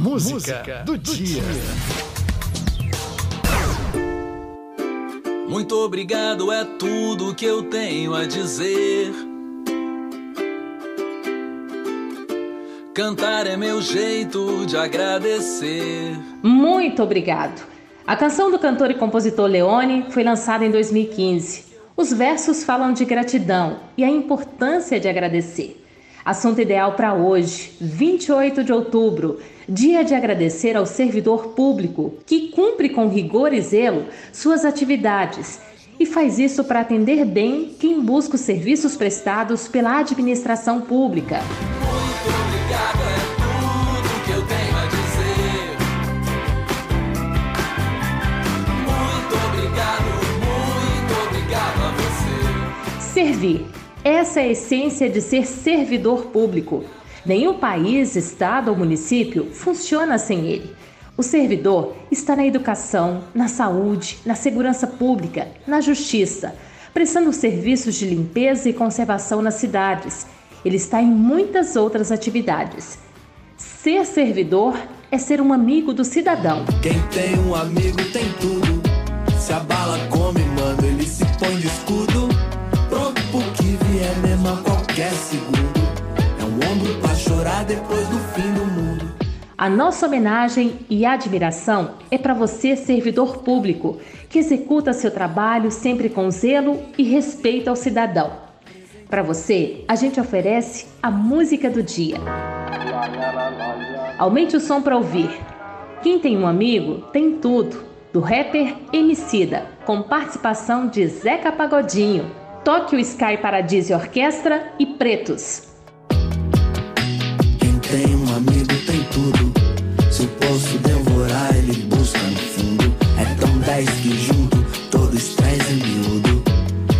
Música, Música do, do dia. Muito obrigado é tudo que eu tenho a dizer. Cantar é meu jeito de agradecer. Muito obrigado. A canção do cantor e compositor Leone foi lançada em 2015. Os versos falam de gratidão e a importância de agradecer. Assunto ideal para hoje, 28 de outubro, dia de agradecer ao servidor público que cumpre com rigor e zelo suas atividades e faz isso para atender bem quem busca os serviços prestados pela administração pública. Servir. Essa é a essência de ser servidor público. Nenhum país, estado ou município funciona sem ele. O servidor está na educação, na saúde, na segurança pública, na justiça, prestando serviços de limpeza e conservação nas cidades. Ele está em muitas outras atividades. Ser servidor é ser um amigo do cidadão. Quem tem um amigo tem tudo. Se a bala segundo. É um ombro pra chorar depois do fim do mundo. A nossa homenagem e admiração é para você, servidor público, que executa seu trabalho sempre com zelo e respeito ao cidadão. Para você, a gente oferece a música do dia. Aumente o som para ouvir. Quem tem um amigo tem tudo. Do rapper Emicida, com participação de Zeca Pagodinho, Tóquio Sky Paradise Orquestra e Pretos. Quem tem um amigo tem tudo. Se posso devorar, ele busca no fundo. É tão dez que junto todo estresse é miúdo.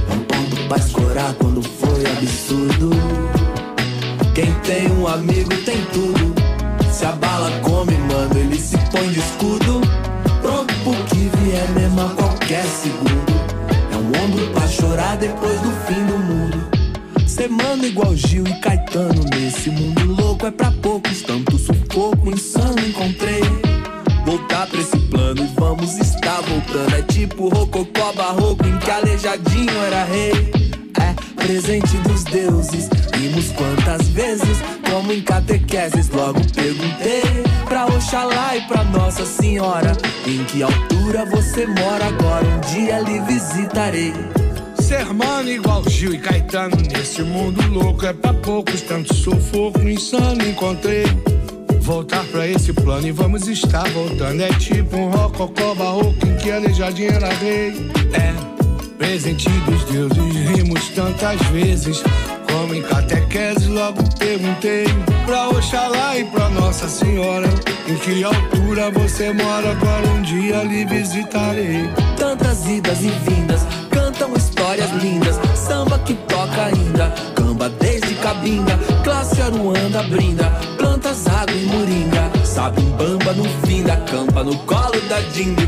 É um ponto pra escorar quando foi absurdo. Quem tem um amigo tem tudo. Se a bala come, mano, ele se põe de escudo. Pronto pro que vier mesmo a qualquer segundo. Ombro pra chorar depois do fim do mundo. Ser mano igual Gil e Caetano Nesse mundo louco é pra poucos. Tanto sufoco insano encontrei. Voltar pra esse plano e vamos estar voltando. É tipo rococó barroco em que aleijadinho era rei presente dos deuses Vimos quantas vezes como em catequeses. Logo perguntei pra Oxalá e pra Nossa Senhora Em que altura você mora agora? Um dia lhe visitarei. Ser mano igual Gil e Caetano Nesse mundo louco é pra poucos. Tanto sufoco insano encontrei. Voltar pra esse plano e vamos estar voltando. É tipo um rococó barroco em que aleijadinha era rei É, presente dos deuses Rimos tantas vezes. Como em catequese logo perguntei Pra Oxalá e pra Nossa Senhora Em que altura você mora. Agora um dia lhe visitarei. Tantas idas e vindas Cantam histórias lindas Samba que toca ainda Camba desde Cabinda Classe Aruanda brinda Plantas, água e moringa Sabe um bamba no fim da campa No colo da Dinda e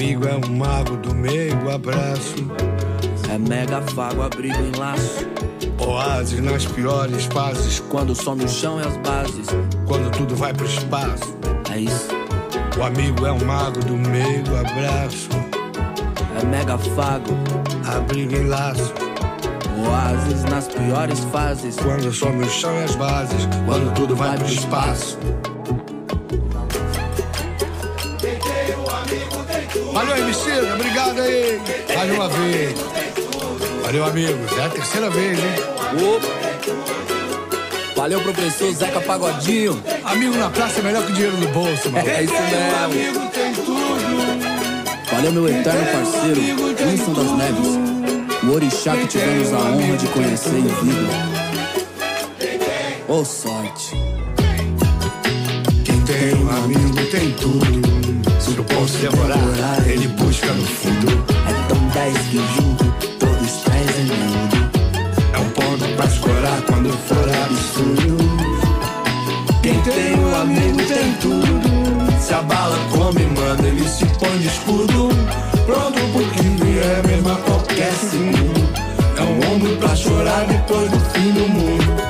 amigo é um mago do meio, abraço. É mega fago, abrigo em laço. Oásis nas piores fases. Quando some o chão e as bases. Quando tudo vai pro espaço. É isso, O amigo é um mago do meio, abraço. É mega fago Abrigo em laço. Oásis nas piores fases. Quando some o chão e as bases. Quando tudo vai pro espaço Valeu, Emicida, obrigado aí Mais uma vez Valeu, amigos, é a terceira vez, hein Opa. Valeu, professor Zeca Pagodinho. Amigo na praça é melhor que dinheiro no bolso, mano É isso mesmo. amigo tem tudo Valeu, meu eterno parceiro, Wilson das Neves. O orixá que tivemos a honra de conhecer em vida. Ô oh, sorte. Amigo tem tudo. Se eu posso devorar, ele busca no fundo. É tão dez que junto, todo estresse é mudo. É um ponto pra escorar quando for absurdo. Quem tem um amigo tem tudo. Se a bala come, manda, ele se põe de escudo. Pronto porque vier mesmo a qualquer segundo. É um ombro pra chorar depois do fim do mundo.